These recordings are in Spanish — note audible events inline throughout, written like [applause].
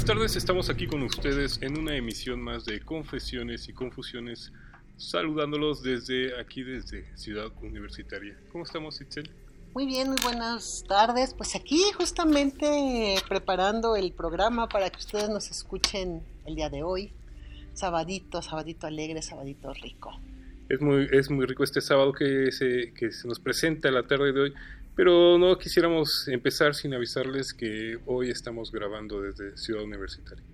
Buenas tardes, estamos aquí con ustedes en una emisión más de Confesiones y Confusiones, saludándolos desde aquí, desde Ciudad Universitaria. ¿Cómo estamos, Itzel? Muy bien, muy buenas tardes. Pues aquí justamente preparando el programa para que ustedes nos escuchen el día de hoy. Sabadito, sabadito alegre, sabadito rico. Es muy, es muy rico este sábado que se, que se nos presenta la tarde de hoy. Pero no quisiéramos empezar sin avisarles que hoy estamos grabando desde Ciudad Universitaria.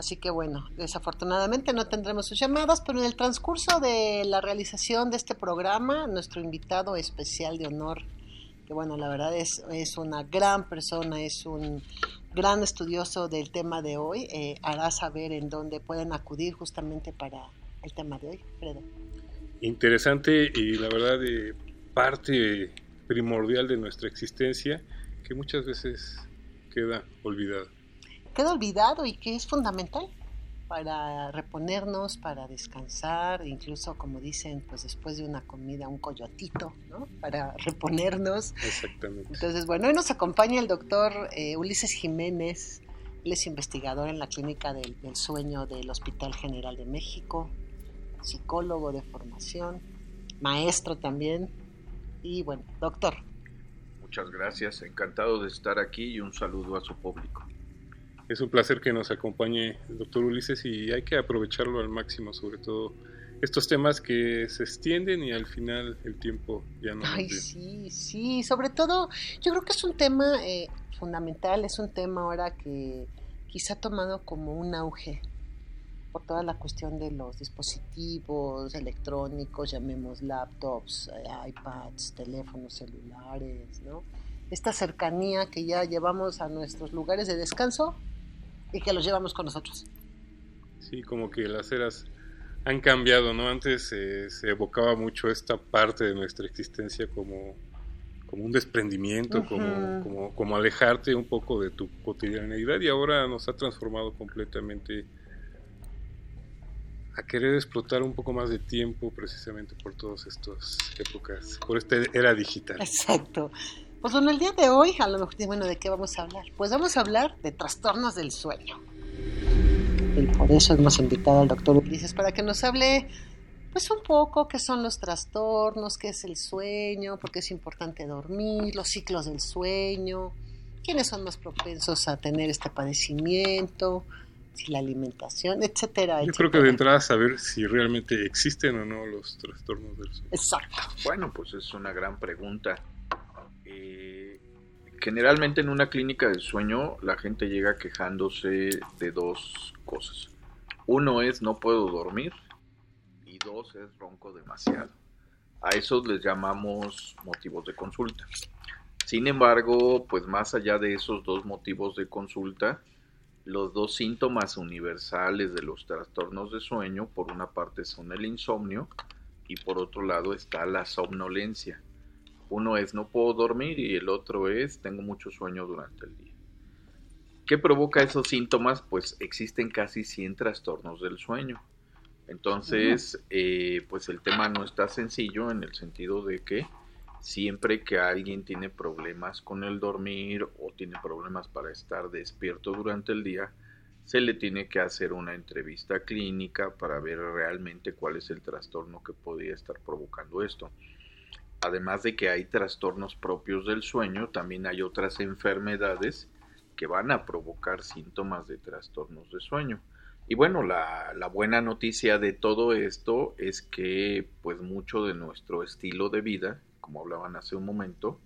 Así que bueno, desafortunadamente no tendremos sus llamadas, pero en el transcurso de la realización de este programa, nuestro invitado especial de honor, que bueno, la verdad es, es una gran persona, es un gran estudioso del tema de hoy, eh, hará saber en dónde pueden acudir justamente para el tema de hoy. Fredo. Interesante y la verdad de parte primordial de nuestra existencia que muchas veces queda olvidado. Queda olvidado y que es fundamental para reponernos, para descansar, incluso como dicen, pues después de una comida, un coyotito, ¿no? Para reponernos. Exactamente. Entonces, bueno, hoy nos acompaña el doctor eh, Ulises Jiménez, él es investigador en la Clínica del, del Sueño del Hospital General de México, psicólogo de formación, maestro también, y bueno, doctor. Muchas gracias, encantado de estar aquí y un saludo a su público. Es un placer que nos acompañe el doctor Ulises y hay que aprovecharlo al máximo, sobre todo estos temas que se extienden y al final el tiempo ya no. Ay, sí, sí, sobre todo yo creo que es un tema eh, fundamental, es un tema ahora que quizá ha tomado como un auge por toda la cuestión de los dispositivos electrónicos, llamemos laptops, eh, iPads, teléfonos celulares, ¿no? Esta cercanía que ya llevamos a nuestros lugares de descanso y que los llevamos con nosotros. Sí, como que las eras han cambiado, ¿no? Antes eh, se evocaba mucho esta parte de nuestra existencia como, como un desprendimiento, como, como, como alejarte un poco de tu cotidianidad y ahora nos ha transformado completamente a querer explotar un poco más de tiempo precisamente por todas estas épocas, por esta era digital. Exacto. Pues bueno, el día de hoy, a lo mejor, bueno, ¿de qué vamos a hablar? Pues vamos a hablar de trastornos del sueño. Y por eso hemos invitado al doctor Ulises para que nos hable, pues un poco qué son los trastornos, qué es el sueño, por qué es importante dormir, los ciclos del sueño, quiénes son más propensos a tener este padecimiento, si la alimentación, etcétera. Yo creo que de entrada saber si realmente existen o no los trastornos del sueño. Exacto. Bueno, pues es una gran pregunta. Eh, generalmente en una clínica del sueño la gente llega quejándose de dos cosas. Uno es no puedo dormir y dos es ronco demasiado. A esos les llamamos motivos de consulta. Sin embargo, pues más allá de esos dos motivos de consulta, los dos síntomas universales de los trastornos de sueño, por una parte son el insomnio y por otro lado está la somnolencia. Uno es no puedo dormir y el otro es tengo mucho sueño durante el día. ¿Qué provoca esos síntomas? Pues existen casi 100 trastornos del sueño. Entonces, eh, pues el tema no está sencillo en el sentido de que siempre que alguien tiene problemas con el dormir o tiene problemas para estar despierto durante el día, se le tiene que hacer una entrevista clínica para ver realmente cuál es el trastorno que podría estar provocando esto. Además de que hay trastornos propios del sueño, también hay otras enfermedades que van a provocar síntomas de trastornos de sueño. Y bueno, la, buena noticia de todo esto es que pues mucho de nuestro estilo de vida, como hablaban hace un momento,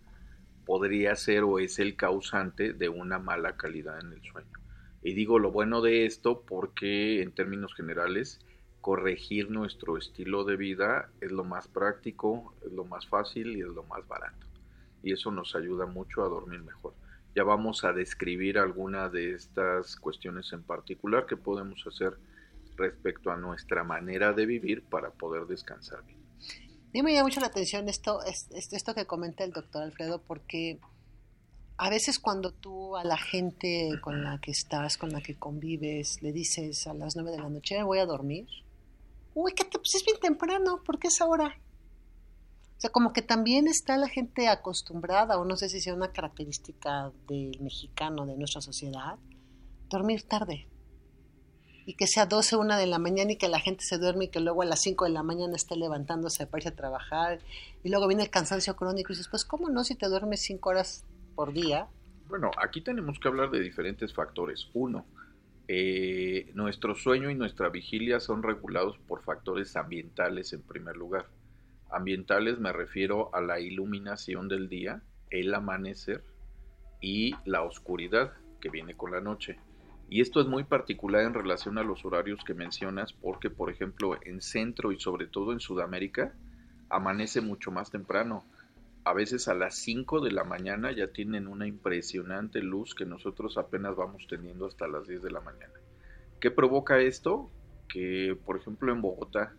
podría ser o es el causante de una mala calidad en el sueño. Y digo lo bueno de esto porque en términos generales corregir nuestro estilo de vida es lo más práctico, es lo más fácil y es lo más barato. Y eso nos ayuda mucho a dormir mejor. Ya vamos a describir alguna de estas cuestiones en particular que podemos hacer respecto a nuestra manera de vivir para poder descansar bien. Mí me llama mucho la atención esto, esto que comenta el doctor Alfredo, porque a veces cuando tú a la gente con la que estás, con la que convives, le dices a las nueve de la noche, voy a dormir, uy, que pues es bien temprano, ¿por qué es ahora? O sea, como que también está la gente acostumbrada, o no sé si sea una característica del mexicano, de nuestra sociedad, dormir tarde. Y que sea 12, 1 de la mañana y que la gente se duerme y que luego a las 5 de la mañana esté levantándose para irse a trabajar. Y luego viene el cansancio crónico y dices, pues, ¿cómo no si te duermes 5 horas por día? Bueno, aquí tenemos que hablar de diferentes factores. Uno, eh, nuestro sueño y nuestra vigilia son regulados por factores ambientales en primer lugar. Ambientales me refiero a la iluminación del día, el amanecer y la oscuridad que viene con la noche. Y esto es muy particular en relación a los horarios que mencionas porque, por ejemplo, en Centro y sobre todo en Sudamérica, amanece mucho más temprano a veces a las 5 de la mañana ya tienen una impresionante luz que nosotros apenas vamos teniendo hasta las 10 de la mañana. ¿Qué provoca esto? Que, por ejemplo, en Bogotá,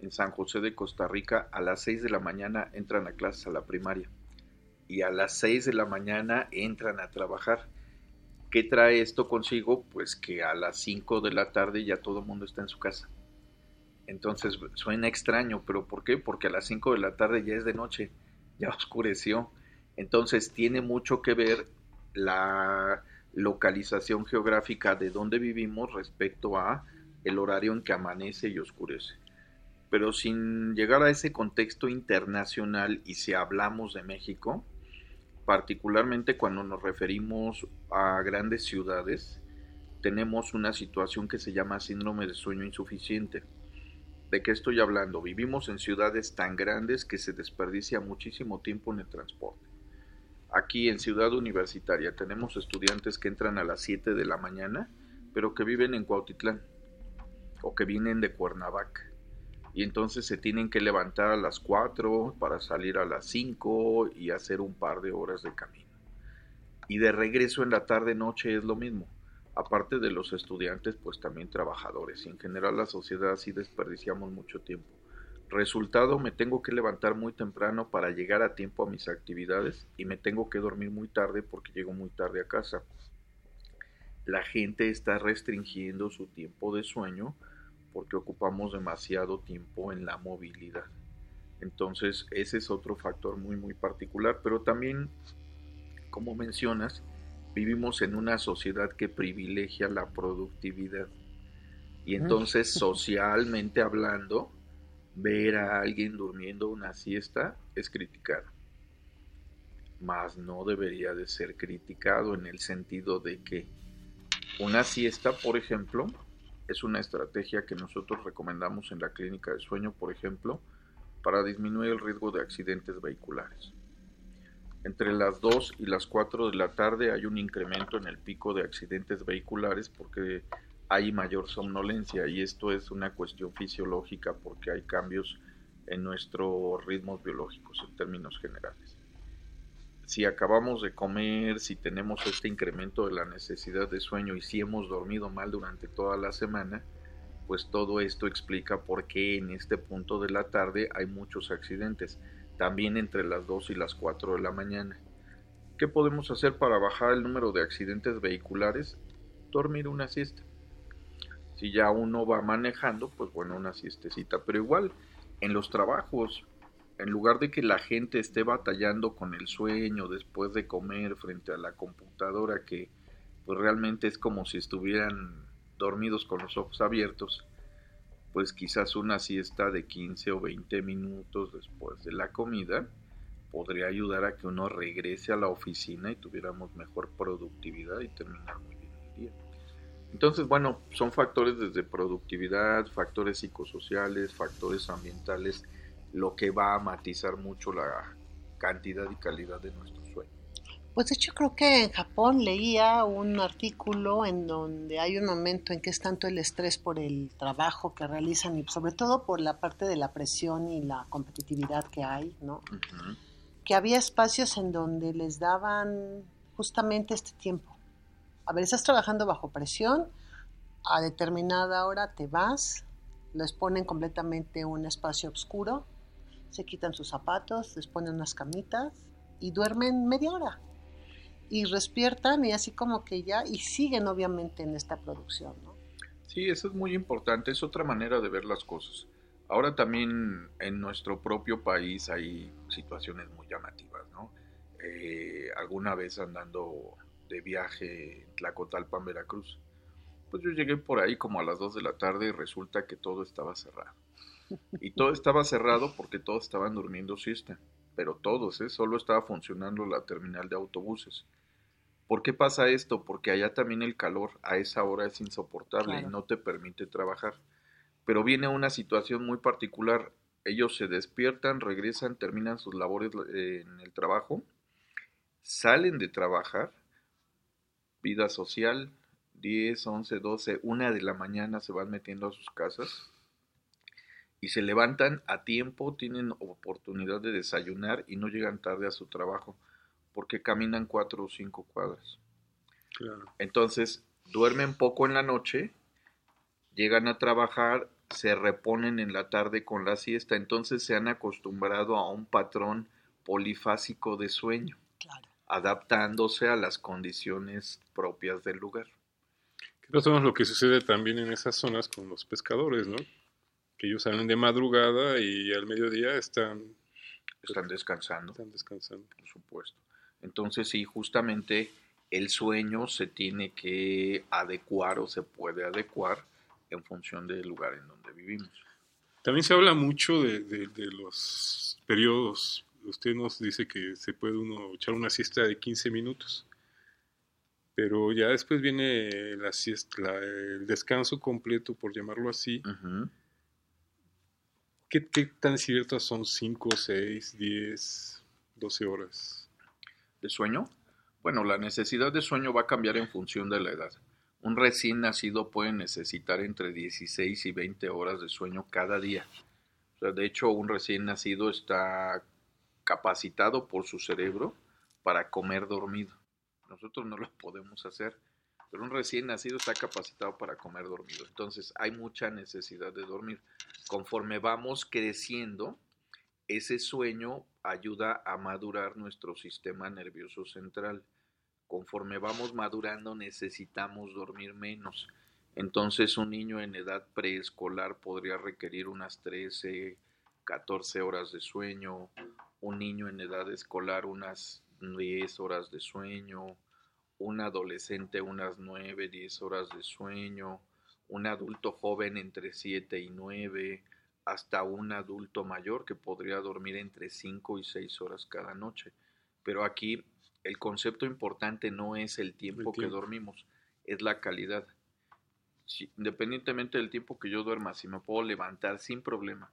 en San José de Costa Rica, a las 6 de la mañana entran a clases a la primaria y a las 6 de la mañana entran a trabajar. ¿Qué trae esto consigo? Pues que a las 5 de la tarde ya todo el mundo está en su casa. Entonces suena extraño, pero ¿por qué? Porque a las 5 de la tarde ya es de noche ya [laughs] oscureció. Entonces tiene mucho que ver la localización geográfica de donde vivimos respecto a el horario en que amanece y oscurece. Pero sin llegar a ese contexto internacional y si hablamos de México, particularmente cuando nos referimos a grandes ciudades, tenemos una situación que se llama síndrome de sueño insuficiente ¿De qué estoy hablando? Vivimos en ciudades tan grandes que se desperdicia muchísimo tiempo en el transporte. Aquí en Ciudad Universitaria tenemos estudiantes que entran a las 7 de la mañana, pero que viven en Cuautitlán o que vienen de Cuernavaca. Y entonces se tienen que levantar a las 4 para salir a las 5 y hacer un par de horas de camino. Y de regreso en la tarde noche es lo mismo aparte de los estudiantes, pues también trabajadores. Y en general la sociedad sí desperdiciamos mucho tiempo. Resultado, me tengo que levantar muy temprano para llegar a tiempo a mis actividades y me tengo que dormir muy tarde porque llego muy tarde a casa. La gente está restringiendo su tiempo de sueño porque ocupamos demasiado tiempo en la movilidad. Entonces, ese es otro factor muy, muy particular, pero también, como mencionas, vivimos en una sociedad que privilegia la productividad. Y entonces, [laughs] socialmente hablando, ver a alguien durmiendo una siesta es criticar. Mas no debería de ser criticado en el sentido de que una siesta, por ejemplo, es una estrategia que nosotros recomendamos en la clínica de sueño, por ejemplo, para disminuir el riesgo de accidentes vehiculares. Entre las 2 y las 4 de la tarde hay un incremento en el pico de accidentes vehiculares porque hay mayor somnolencia y esto es una cuestión fisiológica porque hay cambios en nuestros ritmos biológicos en términos generales. Si acabamos de comer, si tenemos este incremento de la necesidad de sueño y si hemos dormido mal durante toda la semana, pues todo esto explica por qué en este punto de la tarde hay muchos accidentes también entre las 2 y las 4 de la mañana. ¿Qué podemos hacer para bajar el número de accidentes vehiculares? Dormir una siesta. Si ya uno va manejando, pues bueno, una siestecita. Pero igual, en los trabajos, en lugar de que la gente esté batallando con el sueño después de comer frente a la computadora, que pues realmente es como si estuvieran dormidos con los ojos abiertos, pues quizás una siesta de 15 o 20 minutos después de la comida podría ayudar a que uno regrese a la oficina y tuviéramos mejor productividad y terminar muy bien el día. Entonces, bueno, son factores desde productividad, factores psicosociales, factores ambientales, lo que va a matizar mucho la cantidad y calidad de nuestro sueño. Pues de hecho creo que en Japón leía un artículo en donde hay un momento en que es tanto el estrés por el trabajo que realizan y sobre todo por la parte de la presión y la competitividad que hay, ¿no? Que había espacios en donde les daban justamente este tiempo. A ver, estás trabajando bajo presión, a determinada hora te vas, les ponen completamente un espacio oscuro, se quitan sus zapatos, les ponen unas camitas y duermen media hora y despiertan y así como que ya, y siguen obviamente en esta producción, ¿no? Sí, eso es muy importante, es otra manera de ver las cosas. Ahora también en nuestro propio país hay situaciones muy llamativas, ¿no? Eh, alguna vez andando de viaje en Tlacotalpan, Veracruz, pues yo llegué por ahí como a las 2 de la tarde y resulta que todo estaba cerrado. Y todo estaba cerrado porque todos estaban durmiendo siesta, pero todos, ¿eh? solo estaba funcionando la terminal de autobuses. ¿Por qué pasa esto? Porque allá también el calor a esa hora es insoportable y no te permite trabajar. Pero viene una situación muy particular. Ellos se despiertan, regresan, terminan sus labores eh, en el trabajo, salen de trabajar, vida social, 10, 11, 12, una de la mañana se van metiendo a sus casas y se levantan a tiempo, tienen oportunidad de desayunar y no llegan tarde a su trabajo porque caminan cuatro o cinco cuadras. Entonces, duermen poco en la noche, llegan a trabajar, se reponen en la tarde con la siesta, entonces se han acostumbrado a un patrón polifásico de sueño, adaptándose a las condiciones propias del lugar. Que es lo que sucede también en esas zonas con los pescadores, ¿no? Que ellos salen de madrugada y al mediodía están... Están descansando. Están descansando. Por supuesto. Entonces sí, justamente el sueño se tiene que adecuar o se puede adecuar en función del lugar en donde vivimos. También se habla mucho de, los periodos. Usted nos dice que se puede uno echar una siesta de 15 minutos, pero ya después viene la siesta, el descanso completo, por llamarlo así. ¿Qué, ¿Qué, tan ciertas son 5, 6, 10, 12 horas? de sueño? Bueno, la necesidad de sueño va a cambiar en función de la edad. Un recién nacido puede necesitar entre 16 y 20 horas de sueño cada día. O sea, de hecho, un recién nacido está capacitado por su cerebro para comer dormido. Nosotros no lo podemos hacer, pero un recién nacido está capacitado para comer dormido. Entonces, hay mucha necesidad de dormir. Conforme vamos creciendo, ese sueño ayuda a madurar nuestro sistema nervioso central. Conforme vamos madurando necesitamos dormir menos. Entonces un niño en edad preescolar podría requerir unas 13, 14 horas de sueño, un niño en edad escolar unas 10 horas de sueño, un adolescente unas 9, 10 horas de sueño, un adulto joven entre 7 y 9, hasta un adulto mayor que podría dormir entre 5 y 6 horas cada noche. Pero aquí el concepto importante no es el tiempo, que dormimos, es la calidad. independientemente del tiempo que yo duerma, si me puedo levantar sin problema,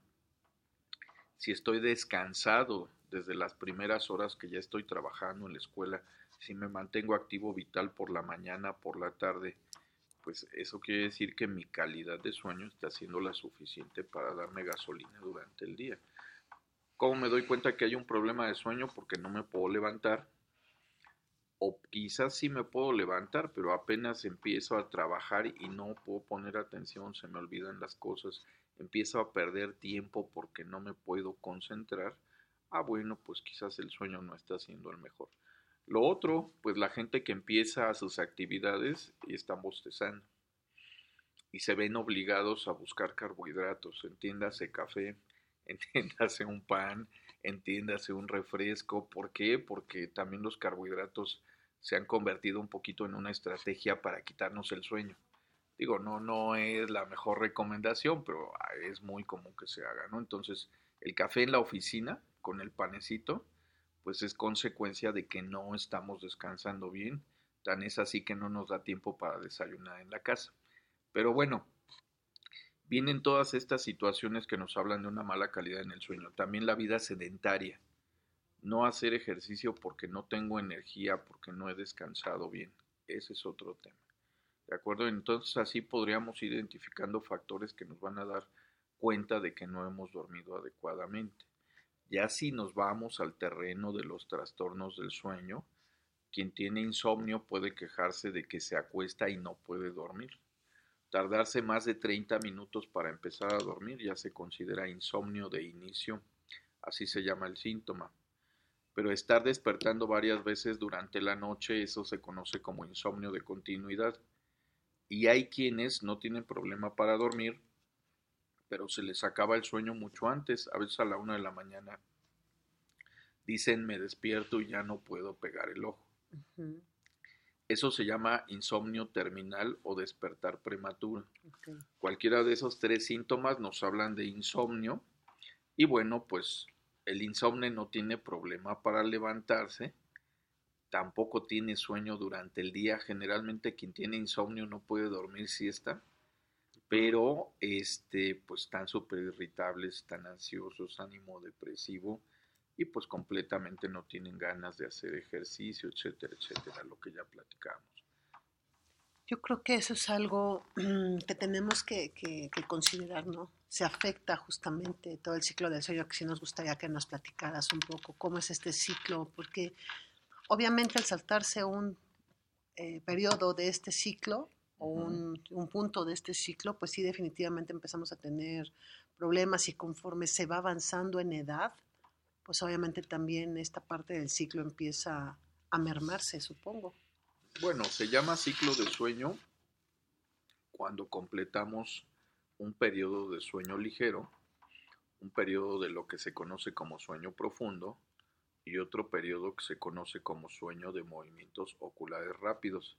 si estoy descansado desde las primeras horas que ya estoy trabajando en la escuela, si me mantengo activo vital por la mañana, por la tarde, pues eso quiere decir que mi calidad de sueño está siendo la suficiente para darme gasolina durante el día. ¿Cómo me doy cuenta que hay un problema de sueño? Porque no me puedo levantar. O quizás sí me puedo levantar, pero apenas empiezo a trabajar y no puedo poner atención, se me olvidan las cosas, empiezo a perder tiempo porque no me puedo concentrar. Ah, bueno, pues quizás el sueño no está siendo el mejor. Lo otro, pues la gente que empieza sus actividades y están bostezando y se ven obligados a buscar carbohidratos, entiéndase café, [laughs] entiéndase un pan, entiéndase un refresco. ¿Por qué? Porque también los carbohidratos se han convertido un poquito en una estrategia para quitarnos el sueño. Digo, no, no es la mejor recomendación, pero es muy común que se haga, ¿no? Entonces, el café en la oficina con el panecito, pues es consecuencia de que no estamos descansando bien. Tan es así que no nos da tiempo para desayunar en la casa. Pero bueno, vienen todas estas situaciones que nos hablan de una mala calidad en el sueño. También la vida sedentaria. No hacer ejercicio porque no tengo energía, porque no he descansado bien. Ese es otro tema. ¿De acuerdo? Entonces así podríamos ir identificando factores que nos van a dar cuenta de que no hemos dormido adecuadamente. Ya si nos vamos al terreno de los trastornos del sueño, quien tiene insomnio puede quejarse de que se acuesta y no puede dormir. Tardarse más de 30 minutos para empezar a dormir ya se considera insomnio de inicio, así se llama el síntoma. Pero estar despertando varias veces durante la noche, eso se conoce como insomnio de continuidad. Y hay quienes no tienen problema para dormir, pero se les acaba el sueño mucho antes, a veces a la una de la mañana. Dicen me despierto y ya no puedo pegar el ojo. Eso se llama insomnio terminal o despertar prematuro. Cualquiera de esos tres síntomas nos hablan de insomnio y bueno, pues el insomnio no tiene problema para levantarse, tampoco tiene sueño durante el día. Generalmente quien tiene insomnio no puede dormir siesta, pero este, pues están súper irritables, están ansiosos, ánimo depresivo y pues completamente no tienen ganas de hacer ejercicio, etcétera, etcétera, lo que ya platicamos. Yo creo que eso es algo que tenemos que, considerar, ¿no? Se afecta justamente todo el ciclo del sueño, que sí nos gustaría que nos platicaras un poco cómo es este ciclo, porque obviamente al saltarse un eh, periodo de este ciclo o un, un, punto de este ciclo, pues sí definitivamente empezamos a tener problemas y conforme se va avanzando en edad, pues obviamente también esta parte del ciclo empieza a mermarse, supongo. Bueno, se llama ciclo de sueño cuando completamos un periodo de sueño ligero, un periodo de lo que se conoce como sueño profundo y otro periodo que se conoce como sueño de movimientos oculares rápidos.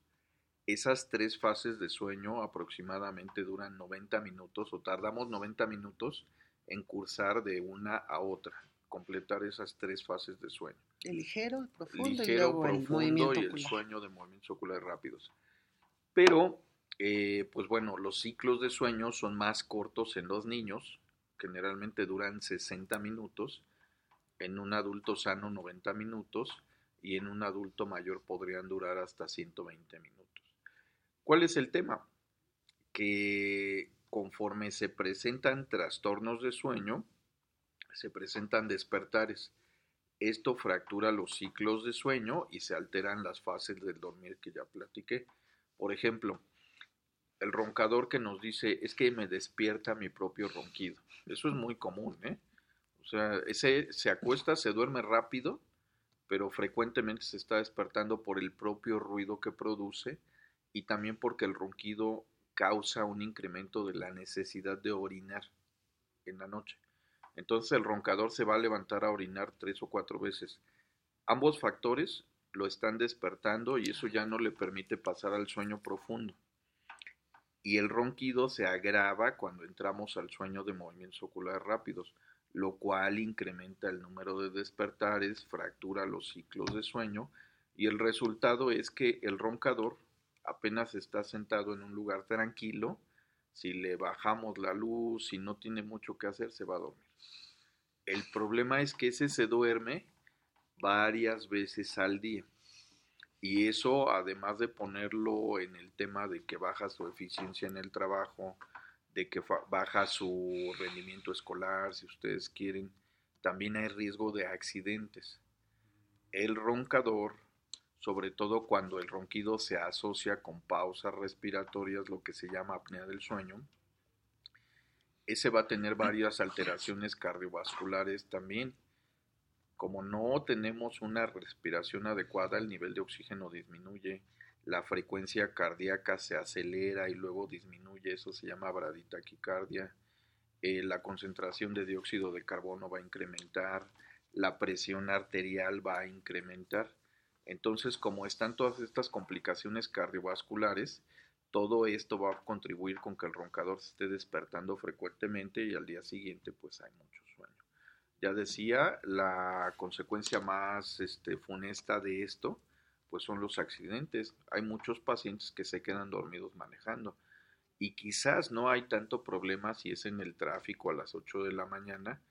Esas tres fases de sueño aproximadamente duran 90 minutos o tardamos 90 minutos en cursar de una a otra completar esas tres fases de sueño. El ligero, el profundo y luego el movimiento y el sueño de movimientos oculares rápidos. Pero, eh, pues bueno, los ciclos de sueño son más cortos en los niños, generalmente duran 60 minutos, en un adulto sano 90 minutos y en un adulto mayor podrían durar hasta 120 minutos. ¿Cuál es el tema? Que conforme se presentan trastornos de sueño, se presentan despertares. Esto fractura los ciclos de sueño y se alteran las fases del dormir que ya platiqué. Por ejemplo, el roncador que nos dice es que me despierta mi propio ronquido. Eso es muy común, ¿eh? O sea, ese se acuesta, se duerme rápido, pero frecuentemente se está despertando por el propio ruido que produce y también porque el ronquido causa un incremento de la necesidad de orinar en la noche. Entonces el roncador se va a levantar a orinar tres o cuatro veces. Ambos factores lo están despertando y eso ya no le permite pasar al sueño profundo. Y el ronquido se agrava cuando entramos al sueño de movimientos oculares rápidos, lo cual incrementa el número de despertares, fractura los ciclos de sueño y el resultado es que el roncador apenas está sentado en un lugar tranquilo, si le bajamos la luz, si no tiene mucho que hacer, se va a dormir. El problema es que ese se duerme varias veces al día. Y eso, además de ponerlo en el tema de que baja su eficiencia en el trabajo, de que baja su rendimiento escolar, si ustedes quieren, también hay riesgo de accidentes. El roncador, sobre todo cuando el ronquido se asocia con pausas respiratorias, lo que se llama apnea del sueño, ese va a tener varias alteraciones cardiovasculares también. Como no tenemos una respiración adecuada, el nivel de oxígeno disminuye, la frecuencia cardíaca se acelera y luego disminuye, eso se llama braditaquicardia, eh, la concentración de dióxido de carbono va a incrementar, la presión arterial va a incrementar. Entonces, como están todas estas complicaciones cardiovasculares, todo esto va a contribuir con que el roncador se esté despertando frecuentemente y al día siguiente pues hay mucho sueño. Ya decía, la consecuencia más este, funesta de esto, pues son los accidentes. Hay muchos pacientes que se quedan dormidos manejando y quizás no hay tanto problema si es en el tráfico a las 8 de la mañana,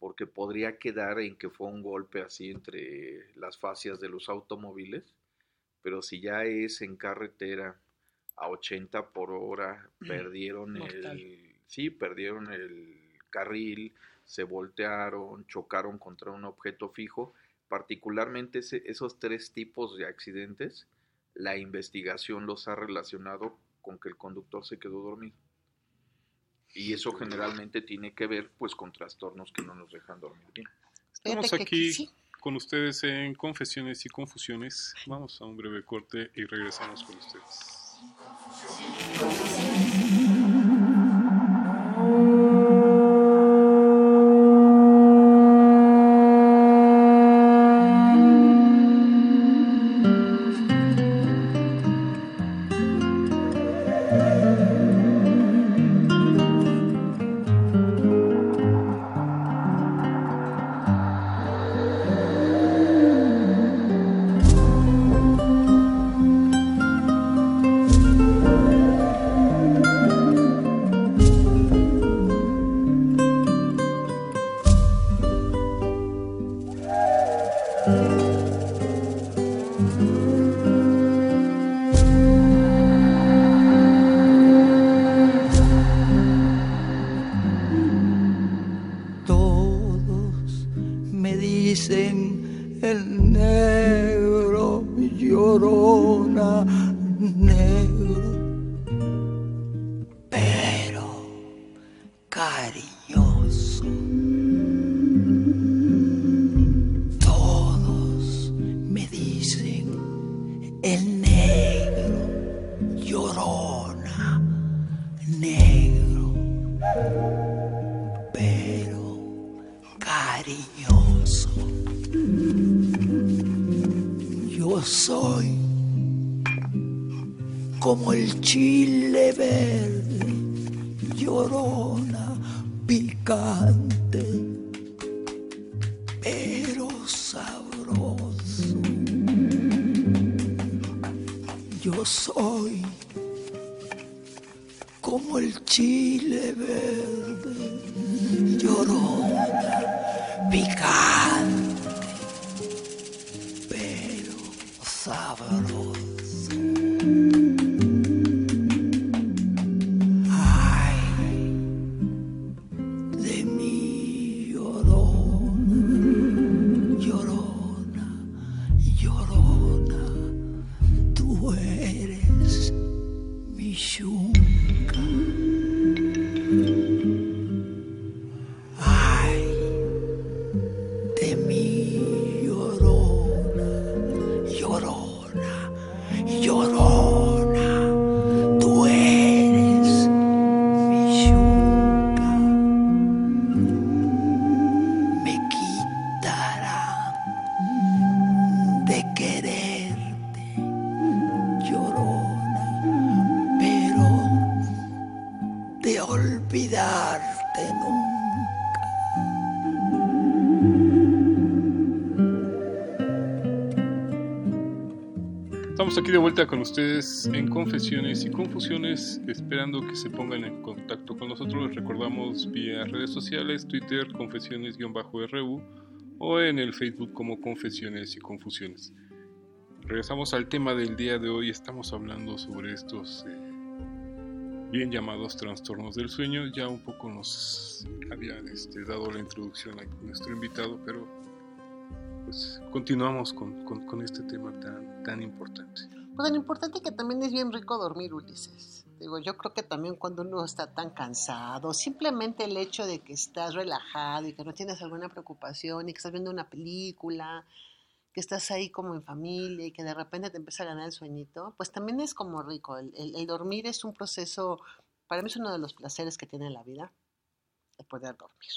porque podría quedar en que fue un golpe así entre las fascias de los automóviles, pero si ya es en carretera a 80 por hora, [clears throat] perdieron el sí, perdieron el carril, se voltearon, chocaron contra un objeto fijo, particularmente esos tres tipos de accidentes, la investigación los ha relacionado con que el conductor se quedó dormido. Y eso generalmente tiene que ver pues con trastornos que no nos dejan dormir bien. Estamos aquí con ustedes en Confesiones y Confusiones. Vamos a un breve corte y regresamos con ustedes. negro el Chile. Aquí de vuelta con ustedes en Confesiones y Confusiones, esperando que se pongan en contacto con nosotros. Les recordamos vía redes sociales, Twitter, confesiones-ru o en el Facebook como Confesiones y Confusiones. Regresamos al tema del día de hoy, estamos hablando sobre estos eh, bien llamados trastornos del sueño. Ya un poco nos había este, dado la introducción a nuestro invitado, pero pues continuamos con, con, este tema tan, tan importante. Pues tan importante que también es bien rico dormir, Ulises. Digo, yo creo que también cuando uno está tan cansado, simplemente el hecho de que estás relajado y que no tienes alguna preocupación y que estás viendo una película, que estás ahí como en familia y que de repente te empieza a ganar el sueñito, pues también es como rico. El, el dormir es un proceso, para mí es uno de los placeres que tiene la vida, el poder dormir.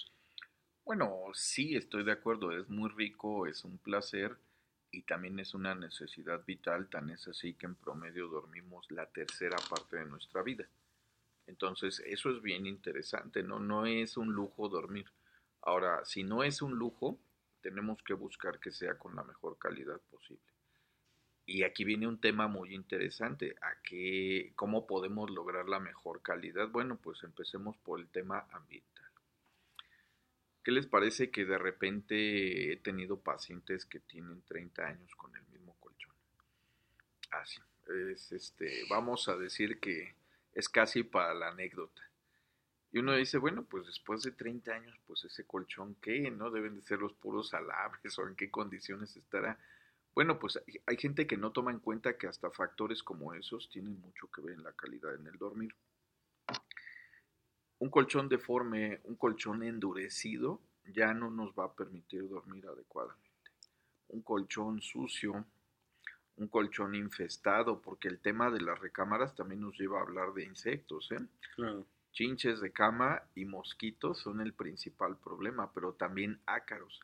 Bueno, sí, estoy de acuerdo, es muy rico, es un placer y también es una necesidad vital, tan es así que en promedio dormimos la tercera parte de nuestra vida. Entonces, eso es bien interesante, ¿no? No es un lujo dormir. Ahora, si no es un lujo, tenemos que buscar que sea con la mejor calidad posible. Y aquí viene un tema muy interesante, ¿a qué, cómo podemos lograr la mejor calidad? Bueno, pues empecemos por el tema ambiental. ¿Qué les parece que de repente he tenido pacientes que tienen 30 años con el mismo colchón? Así, es este, vamos a decir que es casi para la anécdota. Y uno dice, bueno, pues después de 30 años, pues ese colchón, ¿qué? ¿No? Deben de ser los puros alabres o en qué condiciones estará. Bueno, pues hay gente que no toma en cuenta que hasta factores como esos tienen mucho que ver en la calidad en el dormir. Un colchón deforme, un colchón endurecido, ya no nos va a permitir dormir adecuadamente. Un colchón sucio, un colchón infestado, porque el tema de las recámaras también nos lleva a hablar de insectos, ¿eh? Claro. Chinches de cama y mosquitos son el principal problema, pero también ácaros.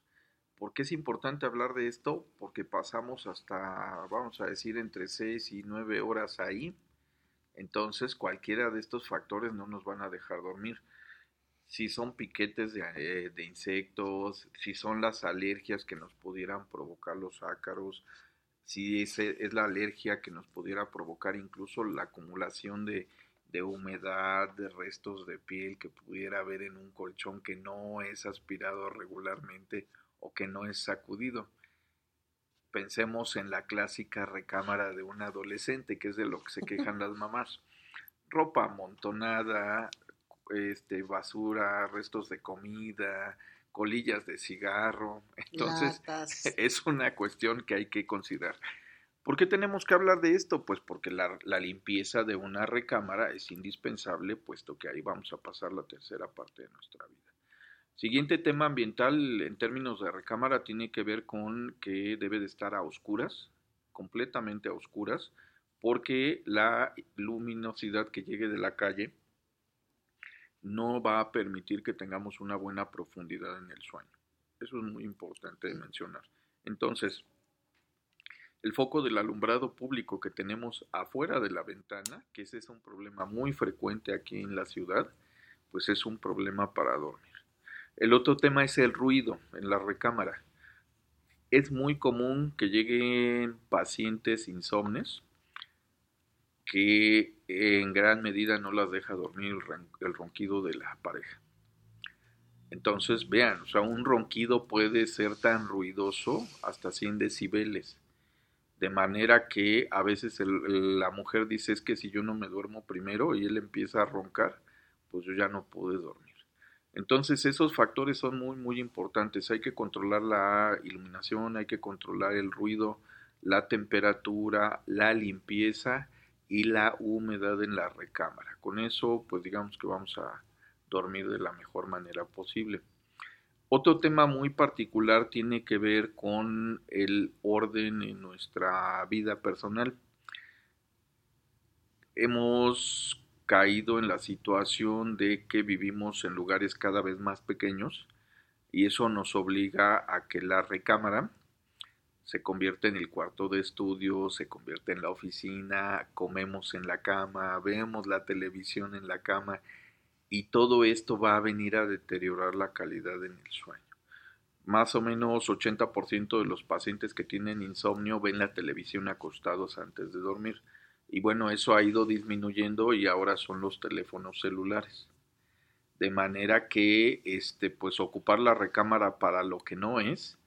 ¿Por qué es importante hablar de esto? Porque pasamos hasta, vamos a decir, entre 6 y 9 horas ahí. Entonces, cualquiera de estos factores no nos van a dejar dormir. Si son piquetes de, eh, insectos, si son las alergias que nos pudieran provocar los ácaros, si es, es la alergia que nos pudiera provocar incluso la acumulación de, de humedad, de restos de piel que pudiera haber en un colchón que no es aspirado regularmente o que no es sacudido. Pensemos en la clásica recámara de un adolescente, que es de lo que se quejan las mamás. Ropa amontonada, este, basura, restos de comida, colillas de cigarro. Entonces, [laughs] es una cuestión que hay que considerar. ¿Por qué tenemos que hablar de esto? Pues porque la, limpieza de una recámara es indispensable, puesto que ahí vamos a pasar la tercera parte de nuestra vida. Siguiente tema ambiental en términos de recámara tiene que ver con que debe de estar a oscuras, completamente a oscuras, porque la luminosidad que llegue de la calle no va a permitir que tengamos una buena profundidad en el sueño. Eso es muy importante de mencionar. Entonces, el foco del alumbrado público que tenemos afuera de la ventana, que ese es un problema muy frecuente aquí en la ciudad, pues es un problema para dormir. El otro tema es el ruido en la recámara. Es muy común que lleguen pacientes insomnes que en gran medida no las deja dormir el ronquido de la pareja. Entonces, vean, o sea, un ronquido puede ser tan ruidoso hasta 100 decibeles. De manera que a veces la mujer dice es que si yo no me duermo primero y él empieza a roncar, pues yo ya no pude dormir. Entonces esos factores son muy muy importantes. Hay que controlar la iluminación, hay que controlar el ruido, la temperatura, la limpieza y la humedad en la recámara. Con eso pues digamos que vamos a dormir de la mejor manera posible. Otro tema muy particular tiene que ver con el orden en nuestra vida personal. Hemos caído en la situación de que vivimos en lugares cada vez más pequeños y eso nos obliga a que la recámara se convierta en el cuarto de estudio, se convierte en la oficina, comemos en la cama, vemos la televisión en la cama y todo esto va a venir a deteriorar la calidad en el sueño. Más o menos 80% de los pacientes que tienen insomnio ven la televisión acostados antes de dormir y bueno, eso ha ido disminuyendo y ahora son los teléfonos celulares. De manera que este pues ocupar la recámara para lo que no es,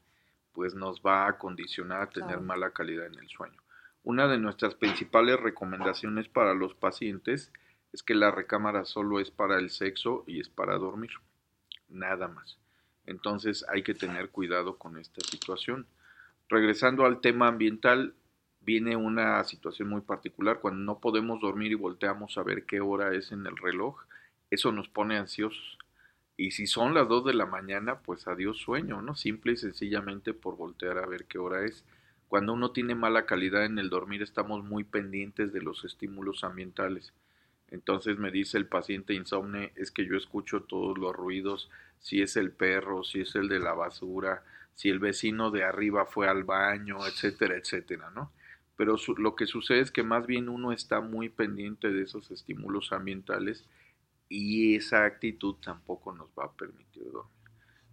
pues nos va a condicionar a tener mala calidad en el sueño. Una de nuestras principales recomendaciones para los pacientes es que la recámara solo es para el sexo y es para dormir, nada más. Entonces hay que tener cuidado con esta situación. Regresando al tema ambiental, viene una situación muy particular cuando no podemos dormir y volteamos a ver qué hora es en el reloj, eso nos pone ansiosos. Y si son las 2 de la mañana, pues adiós sueño, ¿no? Simple y sencillamente por voltear a ver qué hora es. Cuando uno tiene mala calidad en el dormir, estamos muy pendientes de los estímulos ambientales. Entonces me dice el paciente insomne, es que yo escucho todos los ruidos, si es el perro, si es el de la basura, si el vecino de arriba fue al baño, etcétera, etcétera, ¿no? pero lo que sucede es que más bien uno está muy pendiente de esos estímulos ambientales y esa actitud tampoco nos va a permitir dormir.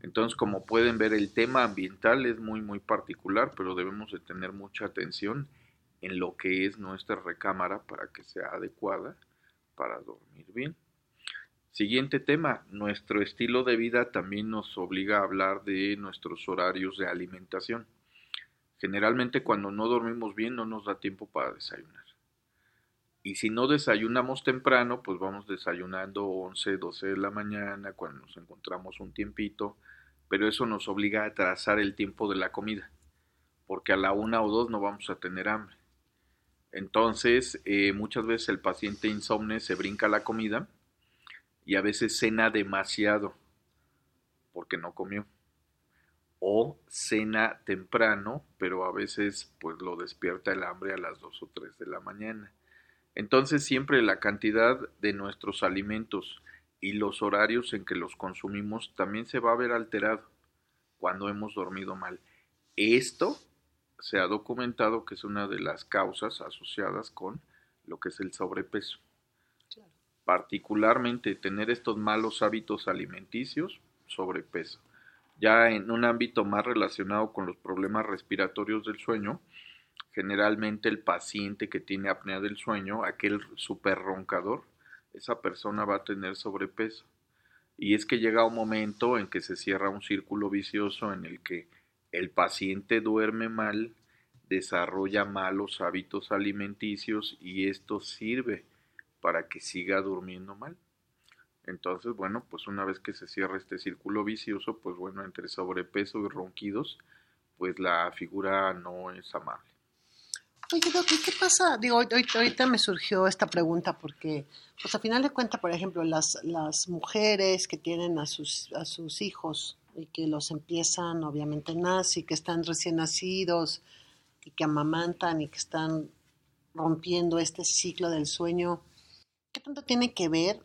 Entonces, como pueden ver, el tema ambiental es muy, muy particular, pero debemos de tener mucha atención en lo que es nuestra recámara para que sea adecuada para dormir bien. Siguiente tema, nuestro estilo de vida también nos obliga a hablar de nuestros horarios de alimentación. Generalmente cuando no dormimos bien no nos da tiempo para desayunar. Y si no desayunamos temprano, pues vamos desayunando 11, 12 de la mañana cuando nos encontramos un tiempito, pero eso nos obliga a trazar el tiempo de la comida, porque a la una o dos no vamos a tener hambre. Entonces, eh, muchas veces el paciente insomne se brinca la comida y a veces cena demasiado porque no comió. O cena temprano, pero a veces pues lo despierta el hambre a las 2 o 3 de la mañana. Entonces siempre la cantidad de nuestros alimentos y los horarios en que los consumimos también se va a ver alterado cuando hemos dormido mal. Esto se ha documentado que es una de las causas asociadas con lo que es el sobrepeso. Particularmente tener estos malos hábitos alimenticios, sobrepeso. Ya en un ámbito más relacionado con los problemas respiratorios del sueño, generalmente el paciente que tiene apnea del sueño, aquel super roncador, esa persona va a tener sobrepeso. Y es que llega un momento en que se cierra un círculo vicioso en el que el paciente duerme mal, desarrolla malos hábitos alimenticios y esto sirve para que siga durmiendo mal. Entonces, bueno, pues una vez que se cierra este círculo vicioso, pues bueno, entre sobrepeso y ronquidos, pues la figura no es amable. Oye, qué pasa? Digo, ahorita me surgió esta pregunta porque, pues a final de cuentas, por ejemplo, las, las mujeres que tienen a sus, a sus hijos y que los empiezan, obviamente, nazi, que están recién nacidos y que amamantan y que están rompiendo este ciclo del sueño, ¿qué tanto tiene que ver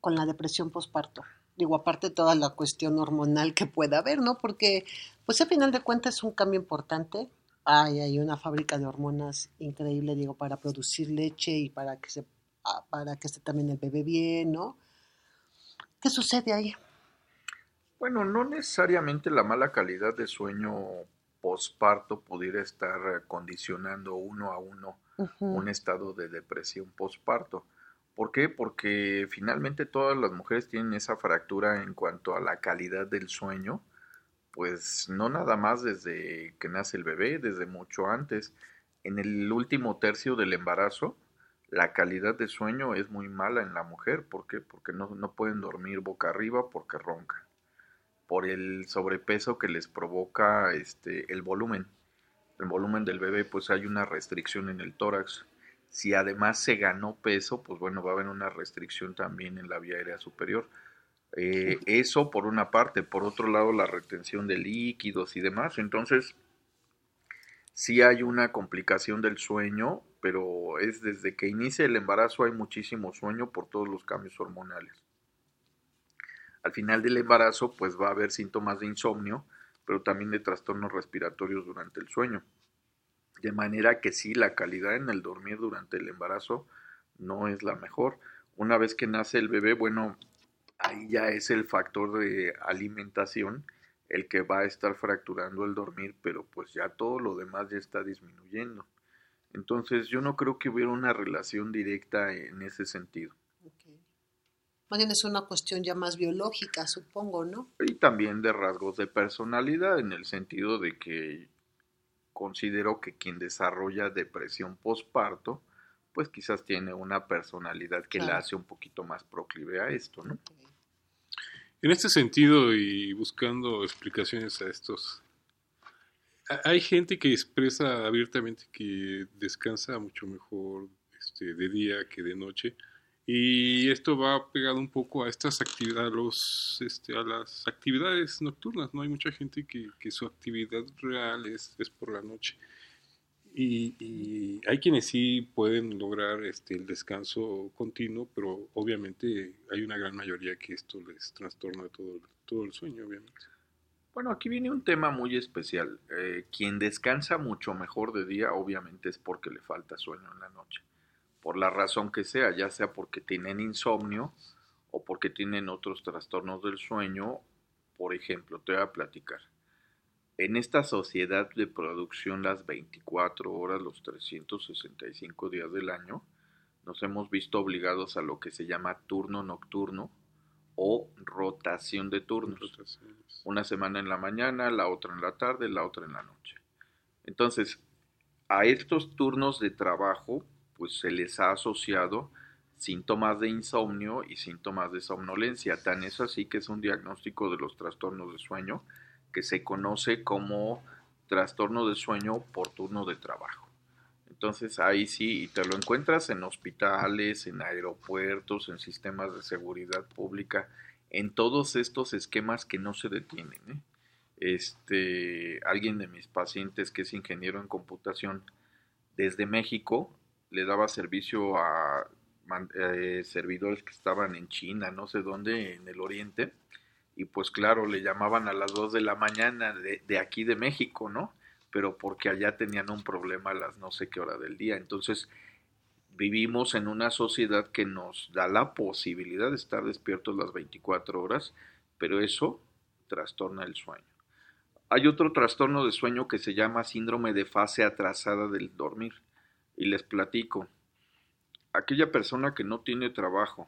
con la depresión postparto? Digo, aparte toda la cuestión hormonal que pueda haber, ¿no? Porque, pues a final de cuentas es un cambio importante hay una fábrica de hormonas increíble, digo, para producir leche y para que se ah, para que esté también el bebé bien, ¿no? ¿Qué sucede ahí? Bueno, no necesariamente la mala calidad de sueño posparto pudiera estar condicionando uno a uno un estado de depresión posparto. ¿Por qué? Porque finalmente todas las mujeres tienen esa fractura en cuanto a la calidad del sueño pues no nada más desde que nace el bebé, desde mucho antes. En el último tercio del embarazo, la calidad de sueño es muy mala en la mujer. ¿Por qué? Porque no, no pueden dormir boca arriba porque roncan. Por el sobrepeso que les provoca este, el volumen. El volumen del bebé, pues hay una restricción en el tórax. Si además se ganó peso, pues bueno, va a haber una restricción también en la vía aérea superior. Eh, eso por una parte, por otro lado la retención de líquidos y demás. Entonces, sí hay una complicación del sueño, pero es desde que inicia el embarazo hay muchísimo sueño por todos los cambios hormonales. Al final del embarazo, pues va a haber síntomas de insomnio, pero también de trastornos respiratorios durante el sueño. De manera que sí, la calidad en el dormir durante el embarazo no es la mejor. Una vez que nace el bebé, bueno, ahí ya es el factor de alimentación el que va a estar fracturando el dormir, pero pues ya todo lo demás ya está disminuyendo. Entonces yo no creo que hubiera una relación directa en ese sentido. Más bien es una cuestión ya más biológica, supongo, ¿no? Y también de rasgos de personalidad, en el sentido de que considero que quien desarrolla depresión postparto, pues quizás tiene una personalidad que la hace un poquito más proclive a esto, ¿no? En este sentido y buscando explicaciones a estos, hay gente que expresa abiertamente que descansa mucho mejor este, de día que de noche y esto va pegado un poco a estas actividades, los, este, a las actividades nocturnas, ¿no? Hay mucha gente que, que su actividad real es, es por la noche. Y, hay quienes sí pueden lograr este, el descanso continuo, pero obviamente hay una gran mayoría que esto les trastorna todo, todo el sueño, obviamente. Bueno, aquí viene un tema muy especial. Eh, quien descansa mucho mejor de día, obviamente es porque le falta sueño en la noche. Por la razón que sea, ya sea porque tienen insomnio o porque tienen otros trastornos del sueño Por ejemplo, te voy a platicar. En esta sociedad de producción las 24 horas, los 365 días del año, nos hemos visto obligados a lo que se llama turno nocturno o rotación de turnos. Una semana en la mañana, la otra en la tarde, la otra en la noche. Entonces, a estos turnos de trabajo, pues se les ha asociado síntomas de insomnio y síntomas de somnolencia. Tan es así que es un diagnóstico de los trastornos de sueño que se conoce como trastorno de sueño por turno de trabajo. Entonces ahí sí, y te lo encuentras en hospitales, en aeropuertos, en sistemas de seguridad pública, en todos estos esquemas que no se detienen. ¿eh? Este, alguien de mis pacientes que es ingeniero en computación desde México le daba servicio a eh, servidores que estaban en China, no sé dónde, en el oriente, y pues claro, le llamaban a las 2 de la mañana de, de, aquí de México, ¿no? Pero porque allá tenían un problema a las no sé qué hora del día. Entonces, vivimos en una sociedad que nos da la posibilidad de estar despiertos las 24 horas, pero eso trastorna el sueño. Hay otro trastorno de sueño que se llama síndrome de fase atrasada del dormir. Y les platico. Aquella persona que no tiene trabajo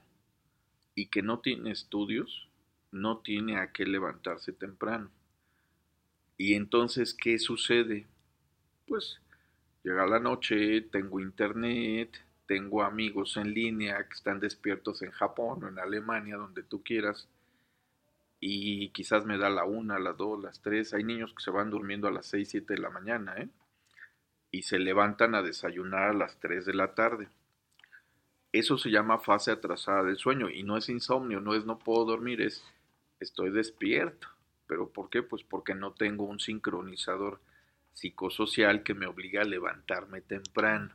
y que no tiene estudios, no tiene a qué levantarse temprano. Y entonces, ¿qué sucede? Pues llega la noche, tengo internet, tengo amigos en línea que están despiertos en Japón o en Alemania, donde tú quieras, y quizás me da la una, las dos, las tres. Hay niños que se van durmiendo a las seis, siete de la mañana, ¿eh? Y se levantan a desayunar a las tres de la tarde. Eso se llama fase atrasada del sueño y no es insomnio, no es no puedo dormir, es estoy despierto. ¿Pero por qué? Pues porque no tengo un sincronizador psicosocial que me obliga a levantarme temprano.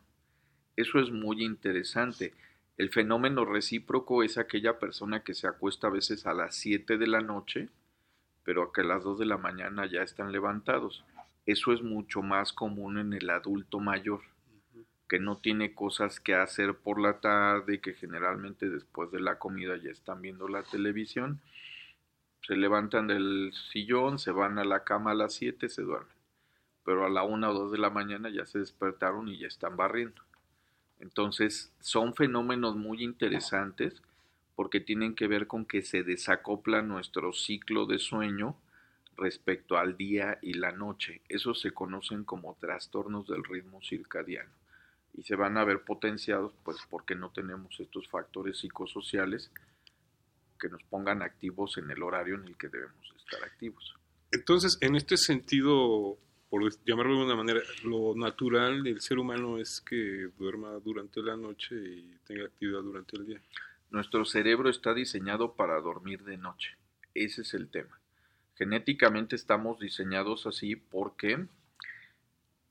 Eso es muy interesante. El fenómeno recíproco es aquella persona que se acuesta a veces a las 7 de la noche, pero que a las 2 de la mañana ya están levantados. Eso es mucho más común en el adulto mayor, que no tiene cosas que hacer por la tarde, que generalmente después de la comida ya están viendo la televisión se levantan del sillón, se van a la cama a las 7, se duermen. Pero a la 1 o 2 de la mañana ya se despertaron y ya están barriendo. Entonces, son fenómenos muy interesantes porque tienen que ver con que se desacopla nuestro ciclo de sueño respecto al día y la noche. Esos se conocen como trastornos del ritmo circadiano y se van a ver potenciados pues porque no tenemos estos factores psicosociales que nos pongan activos en el horario en el que debemos estar activos. Entonces, en este sentido, por llamarlo de una manera, lo natural del ser humano es que duerma durante la noche y tenga actividad durante el día. Nuestro cerebro está diseñado para dormir de noche. Ese es el tema. Genéticamente estamos diseñados así porque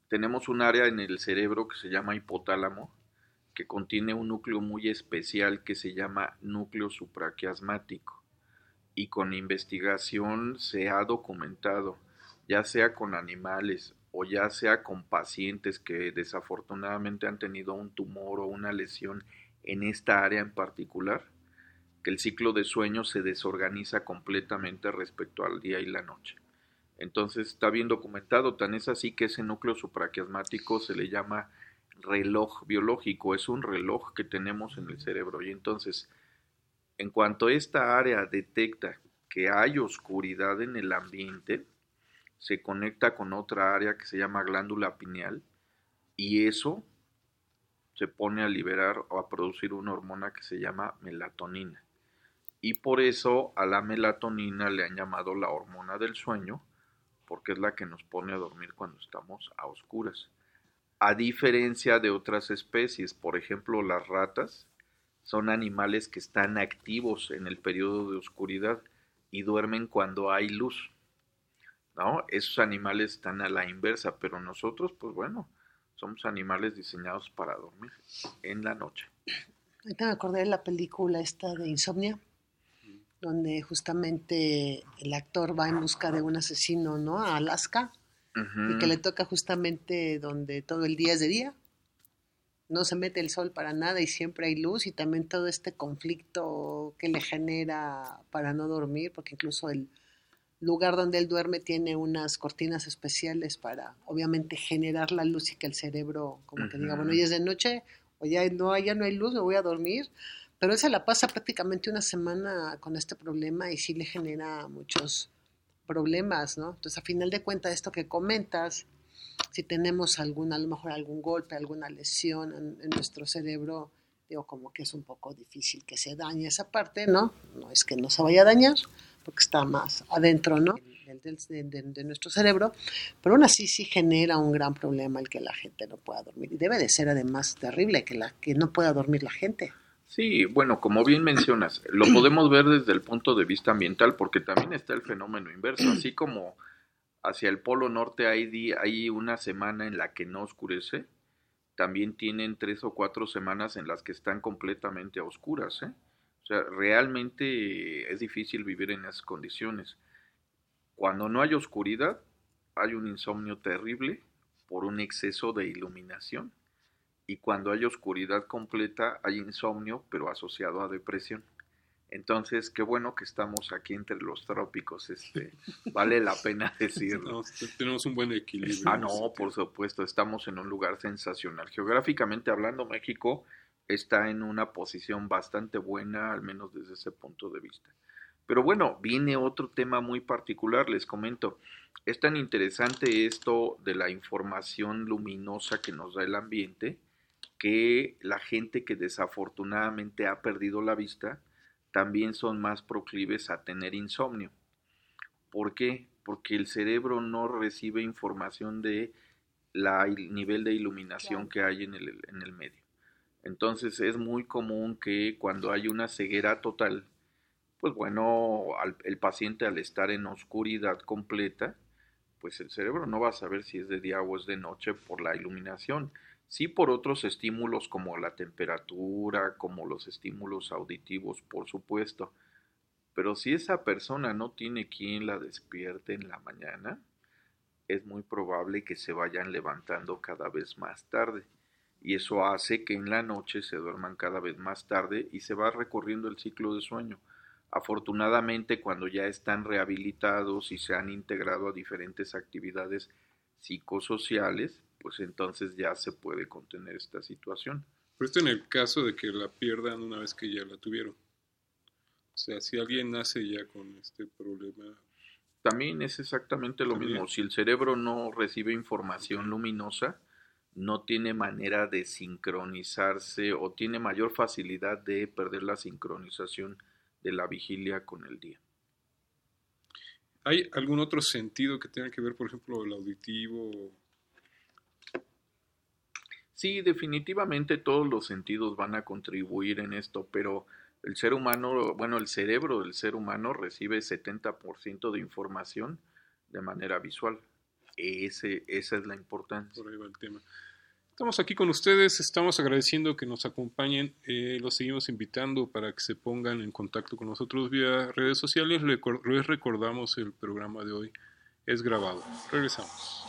tenemos un área en el cerebro que se llama hipotálamo, que contiene un núcleo muy especial que se llama núcleo supraquiasmático y con investigación se ha documentado, ya sea con animales o ya sea con pacientes que desafortunadamente han tenido un tumor o una lesión en esta área en particular, que el ciclo de sueño se desorganiza completamente respecto al día y la noche. Entonces está bien documentado, tan es así que ese núcleo supraquiasmático se le llama reloj biológico, es un reloj que tenemos en el cerebro. Y entonces, en cuanto esta área detecta que hay oscuridad en el ambiente, se conecta con otra área que se llama glándula pineal y eso se pone a liberar o a producir una hormona que se llama melatonina. Y por eso a la melatonina le han llamado la hormona del sueño, porque es la que nos pone a dormir cuando estamos a oscuras a diferencia de otras especies, por ejemplo las ratas, son animales que están activos en el periodo de oscuridad y duermen cuando hay luz. ¿No? Esos animales están a la inversa, pero nosotros, pues bueno, somos animales diseñados para dormir en la noche. Ahorita me acordé de la película esta de Insomnia, donde justamente el actor va en busca de un asesino, ¿no? A Alaska y que le toca justamente donde todo el día es de día, no se mete el sol para nada y siempre hay luz y también todo este conflicto que le genera para no dormir, porque incluso el, lugar donde él duerme tiene unas cortinas especiales para, obviamente, generar la luz y que el cerebro, como que diga, bueno, ya es de noche, o ya no, ya no hay luz, me voy a dormir. Pero él se la pasa prácticamente una semana con este problema y sí le genera muchos problemas, ¿no? Entonces, a final de cuentas, esto que comentas, si tenemos alguna, a lo mejor algún golpe, alguna lesión en, en nuestro cerebro, digo, como que es un poco difícil que se dañe esa parte, ¿no? No es que no se vaya a dañar, porque está más adentro, ¿no? De, de, nuestro cerebro, pero aún así sí genera un gran problema el que la gente no pueda dormir. Y debe de ser además terrible que, la, que no pueda dormir la gente. Sí, bueno, como bien mencionas, lo podemos ver desde el punto de vista ambiental, porque también está el fenómeno inverso, así como hacia el polo norte hay, hay una semana en la que no oscurece, también tienen tres o cuatro semanas en las que están completamente a oscuras, ¿eh? O sea, realmente es difícil vivir en esas condiciones. Cuando no hay oscuridad, hay un insomnio terrible por un exceso de iluminación. Y cuando hay oscuridad completa, hay insomnio, pero asociado a depresión. Entonces, qué bueno que estamos aquí entre los trópicos, este, [laughs] vale la pena decirlo. tenemos un buen equilibrio. Ah, no, por supuesto, estamos en un lugar sensacional. Geográficamente hablando, México está en una posición bastante buena, al menos desde ese punto de vista. Pero bueno, viene otro tema muy particular, les comento. Es tan interesante esto de la información luminosa que nos da el ambiente, que la gente que desafortunadamente ha perdido la vista, también son más proclives a tener insomnio. ¿Por qué? Porque el cerebro no recibe información de la nivel de iluminación que hay en el, en el medio. Entonces es muy común que cuando hay una ceguera total, pues bueno, el paciente al estar en oscuridad completa, pues el cerebro no va a saber si es de día o es de noche por la iluminación. Sí por otros estímulos como la temperatura, como los estímulos auditivos, por supuesto. Pero si esa persona no tiene quien la despierte en la mañana, es muy probable que se vayan levantando cada vez más tarde y eso hace que en la noche se duerman cada vez más tarde y se va recorriendo el ciclo de sueño. Afortunadamente, cuando ya están rehabilitados y se han integrado a diferentes actividades psicosociales, pues entonces ya se puede contener esta situación. Pero esto en el caso de que la pierdan una vez que ya la tuvieron. O sea, si alguien nace ya con este problema. También es exactamente lo mismo. Si el cerebro no recibe información luminosa, no tiene manera de sincronizarse o tiene mayor facilidad de perder la sincronización de la vigilia con el día. ¿Hay algún otro sentido que tenga que ver, por ejemplo, el auditivo? Sí, definitivamente todos los sentidos van a contribuir en esto, pero el ser humano, bueno, el cerebro del ser humano recibe 70% de información de manera visual. Ese, esa es la importancia. Por ahí va el tema. Estamos aquí con ustedes, estamos agradeciendo que nos acompañen, eh, los seguimos invitando para que se pongan en contacto con nosotros vía redes sociales. Les recordamos el programa de hoy es grabado. Regresamos.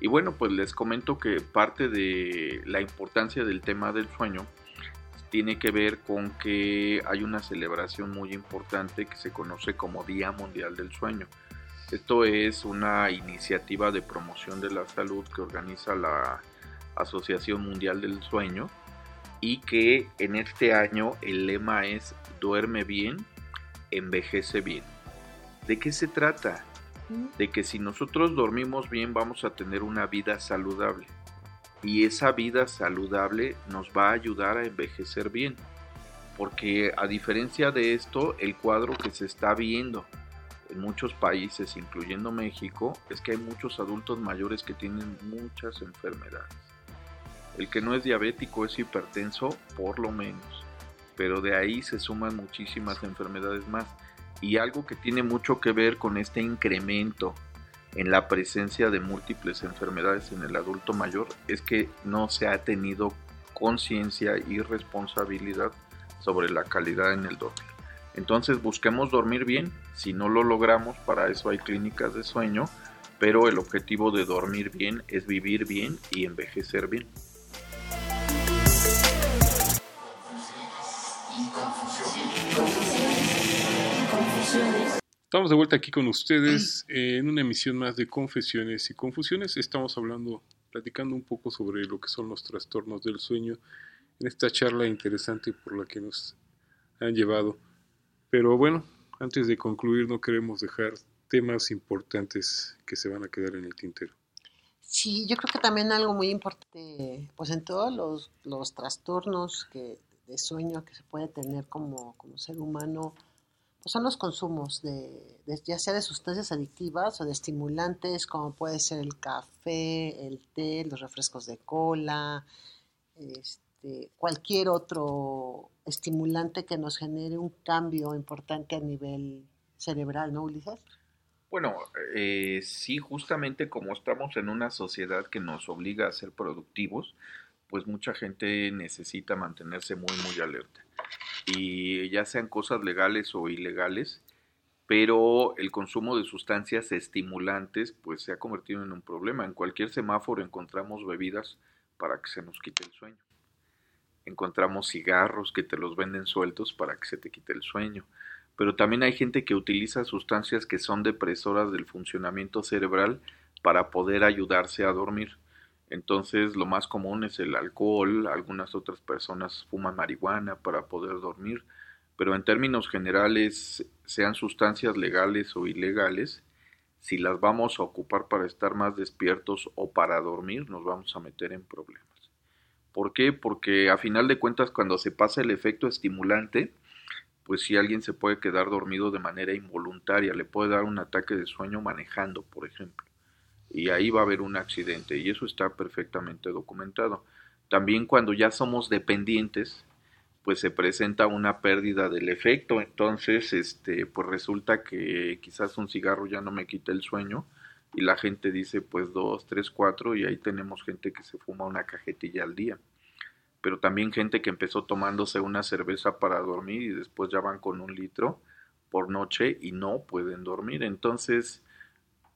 Y bueno, pues les comento que parte de la importancia del tema del sueño tiene que ver con que hay una celebración muy importante que se conoce como Día Mundial del Sueño. Esto es una iniciativa de promoción de la salud que organiza la Asociación Mundial del Sueño y que en este año el lema es Duerme bien, envejece bien. ¿De qué se trata? De que si nosotros dormimos bien vamos a tener una vida saludable y esa vida saludable nos va a ayudar a envejecer bien. Porque a diferencia de esto, el cuadro que se está viendo en muchos países, incluyendo México, es que hay muchos adultos mayores que tienen muchas enfermedades. El que no es diabético es hipertenso, por lo menos, pero de ahí se suman muchísimas enfermedades más. Y algo que tiene mucho que ver con este incremento en la presencia de múltiples enfermedades en el adulto mayor es que no se ha tenido conciencia y responsabilidad sobre la calidad en el dormir. Entonces busquemos dormir bien, si no lo logramos, para eso hay clínicas de sueño, pero el objetivo de dormir bien es vivir bien y envejecer bien. Estamos de vuelta aquí con ustedes en una emisión más de Confesiones y Confusiones. Estamos hablando, platicando un poco sobre lo que son los trastornos del sueño en esta charla interesante por la que nos han llevado. Pero bueno, antes de concluir no queremos dejar temas importantes que se van a quedar en el tintero. Sí, yo creo que también algo muy importante, pues en todos los, los trastornos que, de sueño que se puede tener como, como ser humano, pues son los consumos de, ya sea de sustancias adictivas o de estimulantes, como puede ser el café, el té, los refrescos de cola, este, cualquier otro estimulante que nos genere un cambio importante a nivel cerebral, ¿no, Ulises? Bueno, eh, sí, justamente como estamos en una sociedad que nos obliga a ser productivos, pues mucha gente necesita mantenerse muy, muy alerta. Y ya sean cosas legales o ilegales, pero el consumo de sustancias estimulantes pues se ha convertido en un problema. En cualquier semáforo encontramos bebidas para que se nos quite el sueño. Encontramos cigarros que te los venden sueltos para que se te quite el sueño pero también hay gente que utiliza sustancias que son depresoras del funcionamiento cerebral para poder ayudarse a dormir. Entonces lo más común es el alcohol, algunas otras personas fuman marihuana para poder dormir, pero en términos generales, sean sustancias legales o ilegales, si las vamos a ocupar para estar más despiertos o para dormir, nos vamos a meter en problemas. ¿Por qué? Porque a final de cuentas cuando se pasa el efecto estimulante, pues si alguien se puede quedar dormido de manera involuntaria, le puede dar un ataque de sueño manejando, por ejemplo, y ahí va a haber un accidente, y eso está perfectamente documentado. También cuando ya somos dependientes, pues se presenta una pérdida del efecto, entonces, este, pues resulta que quizás un cigarro ya no me quita el sueño, y la gente dice pues dos, tres, cuatro, y ahí tenemos gente que se fuma una cajetilla al día pero también gente que empezó tomándose una cerveza para dormir y después ya van con un litro por noche y no pueden dormir. Entonces,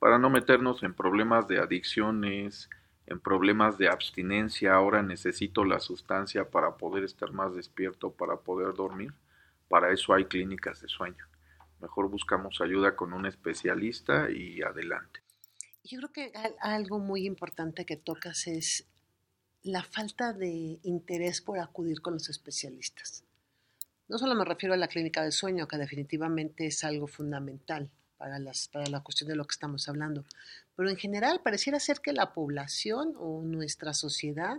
para no meternos en problemas de adicciones, en problemas de abstinencia, ahora necesito la sustancia para poder estar más despierto, para poder dormir. Para eso hay clínicas de sueño. Mejor buscamos ayuda con un especialista y adelante. Yo creo que algo muy importante que tocas es la falta de interés por acudir con los especialistas. No solo me refiero a la clínica del sueño, que definitivamente es algo fundamental para, las, para la cuestión de lo que estamos hablando, pero en general pareciera ser que la población o nuestra sociedad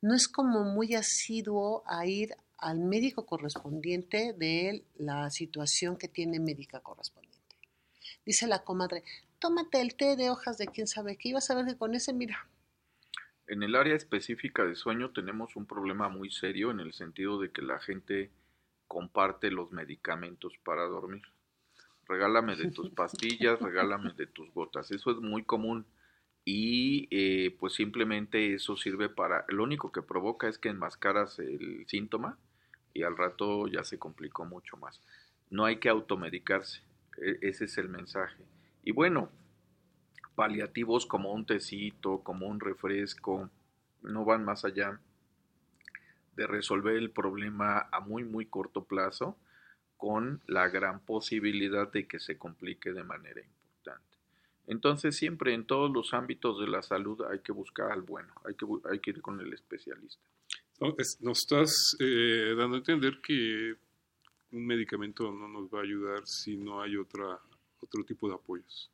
no es como muy asiduo a ir al médico correspondiente de la situación que tiene médica correspondiente. Dice la comadre, tómate el té de hojas de quién sabe qué, ibas a ver que con ese, mira, en el área específica de sueño tenemos un problema muy serio en el sentido de que la gente comparte los medicamentos para dormir. Regálame de tus pastillas, regálame de tus gotas. Eso es muy común y eh, pues simplemente eso sirve para... Lo único que provoca es que enmascaras el síntoma y al rato ya se complicó mucho más. No hay que automedicarse. E, ese es el mensaje. Y bueno, paliativos como un tecito, como un refresco, no van más allá de resolver el problema a muy muy corto plazo con la gran posibilidad de que se complique de manera importante. Entonces siempre en todos los ámbitos de la salud hay que buscar al bueno, hay que, hay que ir con el especialista. Nos estás eh, dando a entender que un medicamento no nos va a ayudar si no hay otra, otro tipo de apoyos.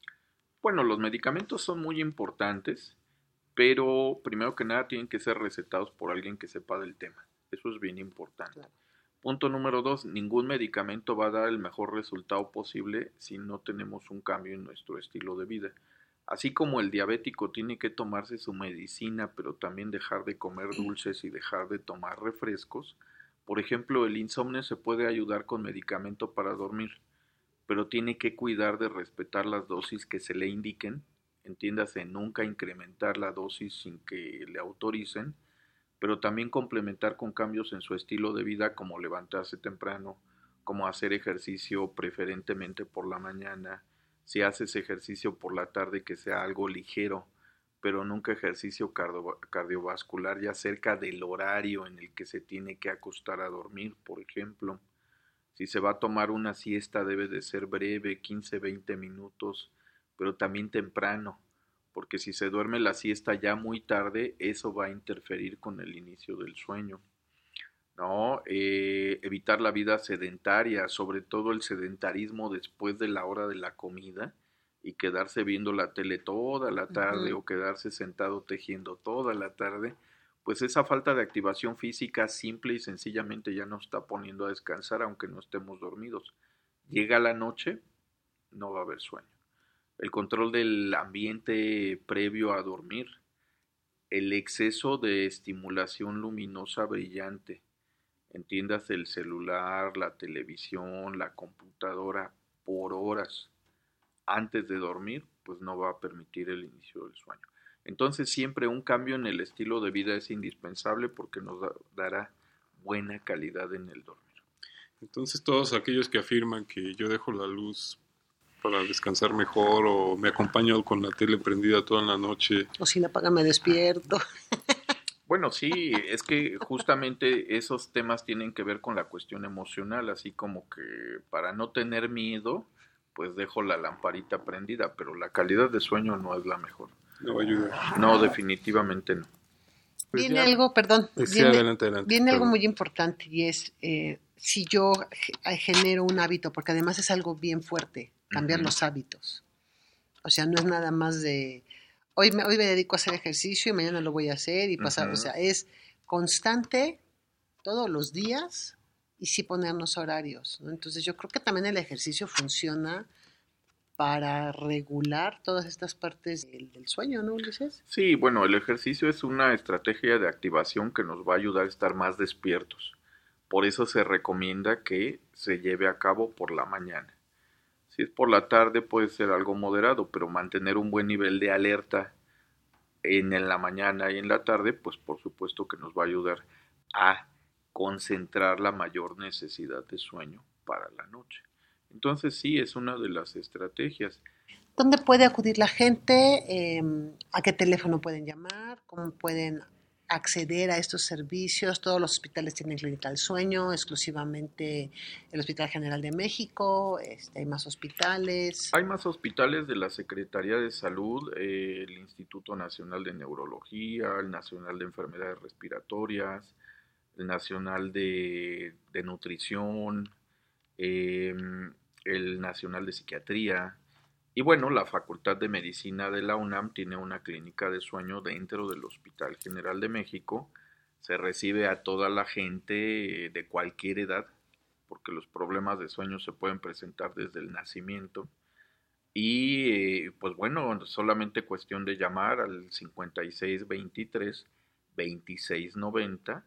Bueno, los medicamentos son muy importantes, pero primero que nada tienen que ser recetados por alguien que sepa del tema. Eso es bien importante. Punto número dos, ningún medicamento va a dar el mejor resultado posible si no tenemos un cambio en nuestro estilo de vida. Así como el diabético tiene que tomarse su medicina, pero también dejar de comer dulces y dejar de tomar refrescos, por ejemplo, el insomnio se puede ayudar con medicamento para dormir pero tiene que cuidar de respetar las dosis que se le indiquen, entiéndase, nunca incrementar la dosis sin que le autoricen, pero también complementar con cambios en su estilo de vida como levantarse temprano, como hacer ejercicio preferentemente por la mañana, si haces ejercicio por la tarde que sea algo ligero, pero nunca ejercicio cardiovascular ya cerca del horario en el que se tiene que acostar a dormir, por ejemplo. Si se va a tomar una siesta debe de ser breve, 15, 20 minutos, pero también temprano, porque si se duerme la siesta ya muy tarde, eso va a interferir con el inicio del sueño. ¿no? Eh, evitar la vida sedentaria, sobre todo el sedentarismo después de la hora de la comida y quedarse viendo la tele toda la tarde o quedarse sentado tejiendo toda la tarde, pues esa falta de activación física simple y sencillamente ya nos está poniendo a descansar aunque no estemos dormidos. Llega la noche, no va a haber sueño. El control del ambiente previo a dormir, el exceso de estimulación luminosa brillante, entiendas el celular, la televisión, la computadora por horas antes de dormir, pues no va a permitir el inicio del sueño. Entonces siempre un cambio en el estilo de vida es indispensable porque nos dará buena calidad en el dormir. Entonces todos aquellos que afirman que yo dejo la luz para descansar mejor o me acompaño con la tele prendida toda la noche. O si la apaga me despierto. [laughs] Bueno, sí, es que justamente esos temas tienen que ver con la cuestión emocional, así como que para no tener miedo, pues dejo la lamparita prendida, pero la calidad de sueño no es la mejor. No ayuda. No, definitivamente no. Pues viene algo, perdón, viene, algo muy importante y es eh, si yo genero un hábito, porque además es algo bien fuerte, cambiar los hábitos. O sea, no es nada más de hoy me, hoy me dedico a hacer ejercicio y mañana lo voy a hacer y pasar, o sea, es constante todos los días y sí ponernos horarios. Entonces yo creo que también el ejercicio funciona para regular todas estas partes del, sueño, ¿no, Ulises? Sí, bueno, el ejercicio es una estrategia de activación que nos va a ayudar a estar más despiertos. Por eso se recomienda que se lleve a cabo por la mañana. Si es por la tarde puede ser algo moderado, pero mantener un buen nivel de alerta en, la mañana y en la tarde, pues por supuesto que nos va a ayudar a concentrar la mayor necesidad de sueño para la noche. Entonces sí, es una de las estrategias. ¿Dónde puede acudir la gente? Em, ¿A qué teléfono pueden llamar? ¿Cómo pueden acceder a estos servicios. Todos los hospitales tienen clínica del sueño, exclusivamente el Hospital General de México, este, hay más hospitales. Hay más hospitales de la Secretaría de Salud, eh, el Instituto Nacional de Neurología, el Nacional de Enfermedades Respiratorias, el Nacional de, Nutrición, em, el Nacional de Psiquiatría, y bueno, la Facultad de Medicina de la UNAM tiene una clínica de sueño dentro del Hospital General de México. Se recibe a toda la gente de cualquier edad, porque los problemas de sueño se pueden presentar desde el nacimiento. Y eh, pues bueno, solamente cuestión de llamar al 5623 2690,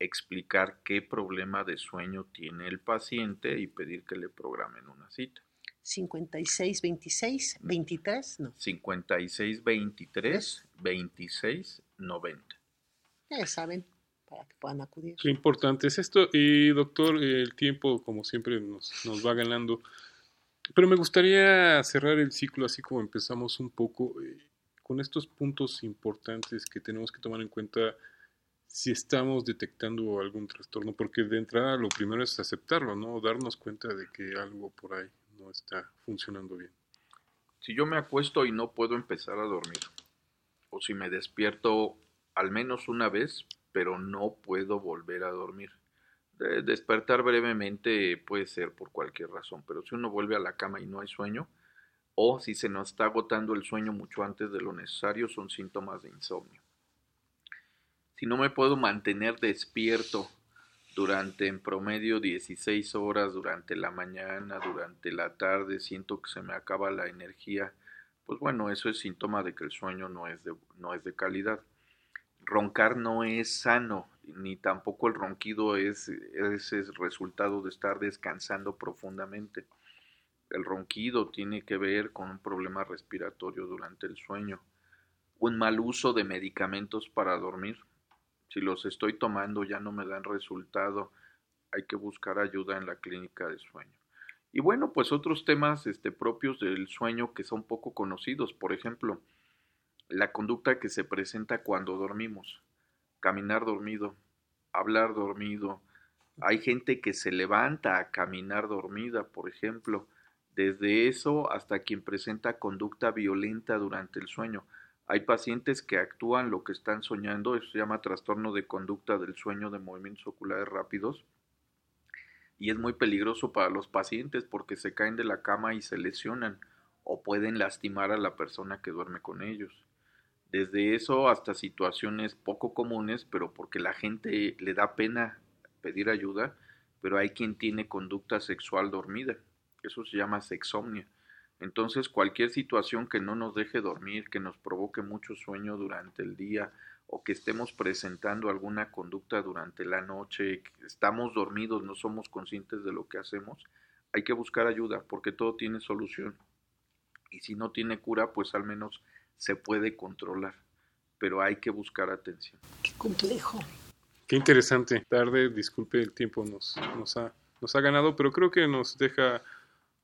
explicar qué problema de sueño tiene el paciente y pedir que le programen una cita. 56, 26, 23, no. 56, 23, 26, 90. Ya saben, para que puedan acudir. Qué importante es esto. Y doctor, el tiempo, como siempre, nos, nos va ganando. Pero me gustaría cerrar el ciclo así como empezamos un poco eh, con estos puntos importantes que tenemos que tomar en cuenta si estamos detectando algún trastorno, porque de entrada lo primero es aceptarlo, ¿no? Darnos cuenta de que algo por ahí no está funcionando bien. Si yo me acuesto y no puedo empezar a dormir, o si me despierto al menos una vez, pero no puedo volver a dormir. despertar brevemente puede ser por cualquier razón, pero si uno vuelve a la cama y no hay sueño, o si se nos está agotando el sueño mucho antes de lo necesario, son síntomas de insomnio. Si no me puedo mantener despierto durante en promedio 16 horas durante la mañana, durante la tarde, siento que se me acaba la energía, pues bueno, eso es síntoma de que el sueño no es de, no es de calidad. Roncar no es sano, ni tampoco el ronquido es, es el resultado de estar descansando profundamente. El ronquido tiene que ver con un problema respiratorio durante el sueño, un mal uso de medicamentos para dormir, si los estoy tomando ya no me dan resultado, hay que buscar ayuda en la clínica de sueño. Y bueno, pues otros temas este, propios del sueño que son poco conocidos, por ejemplo, la conducta que se presenta cuando dormimos, caminar dormido, hablar dormido, Hay gente que se levanta a caminar dormida, por ejemplo, desde eso hasta quien presenta conducta violenta durante el sueño. Hay pacientes que actúan lo que están soñando, eso se llama trastorno de conducta del sueño de movimientos oculares rápidos. Y es muy peligroso para los pacientes porque se caen de la cama y se lesionan o pueden lastimar a la persona que duerme con ellos. Desde eso hasta situaciones poco comunes, pero porque la gente le da pena pedir ayuda, pero hay quien tiene conducta sexual dormida. Eso se llama sexomnia. Entonces, cualquier situación que no nos deje dormir, que nos provoque mucho sueño durante el día o que estemos presentando alguna conducta durante la noche, que estamos dormidos, no somos conscientes de lo que hacemos, hay que buscar ayuda porque todo tiene solución. Y si no tiene cura, pues al menos se puede controlar, pero hay que buscar atención. Qué complejo. Qué interesante. Tarde, disculpe, el tiempo nos, nos, ha, nos ha ganado, pero creo que nos deja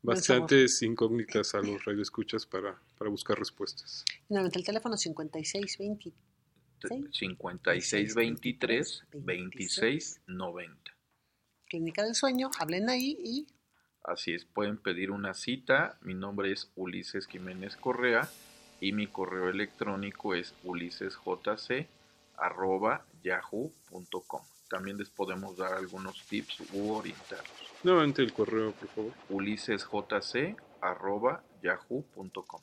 bastantes incógnitas a los radioescuchas para, para buscar respuestas. Finalmente, el teléfono 5620. 5623 2690. Clínica del Sueño, hablen ahí y... Así es, pueden pedir una cita. Mi nombre es Ulises Jiménez Correa y mi correo electrónico es ulisesjc.yahoo.com. También les podemos dar algunos tips u orientarlos. Nuevamente el correo, por favor. ulisesjc.yahoo.com.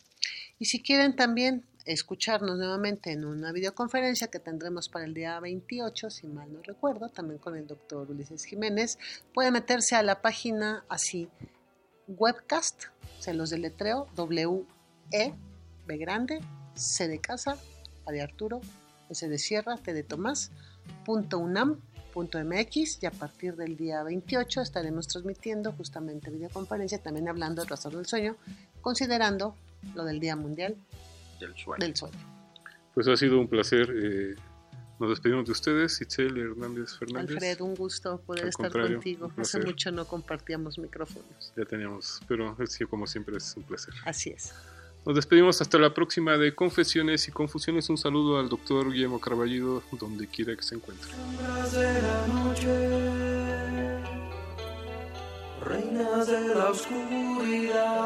Y si quieren también escucharnos nuevamente en una videoconferencia que tendremos para el día 28, si mal no recuerdo, también con el doctor Ulises Jiménez, pueden meterse a la página así, webcast, se los deletreo, W-E, B grande, C de casa, A de Arturo, S de Sierra, T de Tomás, punto UNAM .mx y a partir del día 28 estaremos transmitiendo justamente videoconferencia también hablando del trastorno del sueño, considerando lo del Día Mundial Del sueño. del Sueño. Pues ha sido un placer. eh, nos despedimos de ustedes, Itzel Hernández Fernández. Alfred, un gusto poder Al estar contigo. Hace mucho no compartíamos micrófonos. Ya teníamos, pero sí, como siempre es un placer. Así es. Nos despedimos hasta la próxima de Confesiones y Confusiones. Un saludo al doctor Guillermo Carballido, donde quiera que se encuentre. sombras de la noche, reinas de la oscuridad,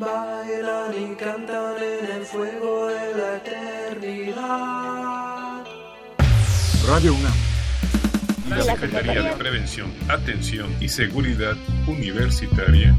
bailan y cantan en el fuego de la eternidad. Radio UNAM. La Secretaría de Prevención, Atención y Seguridad Universitaria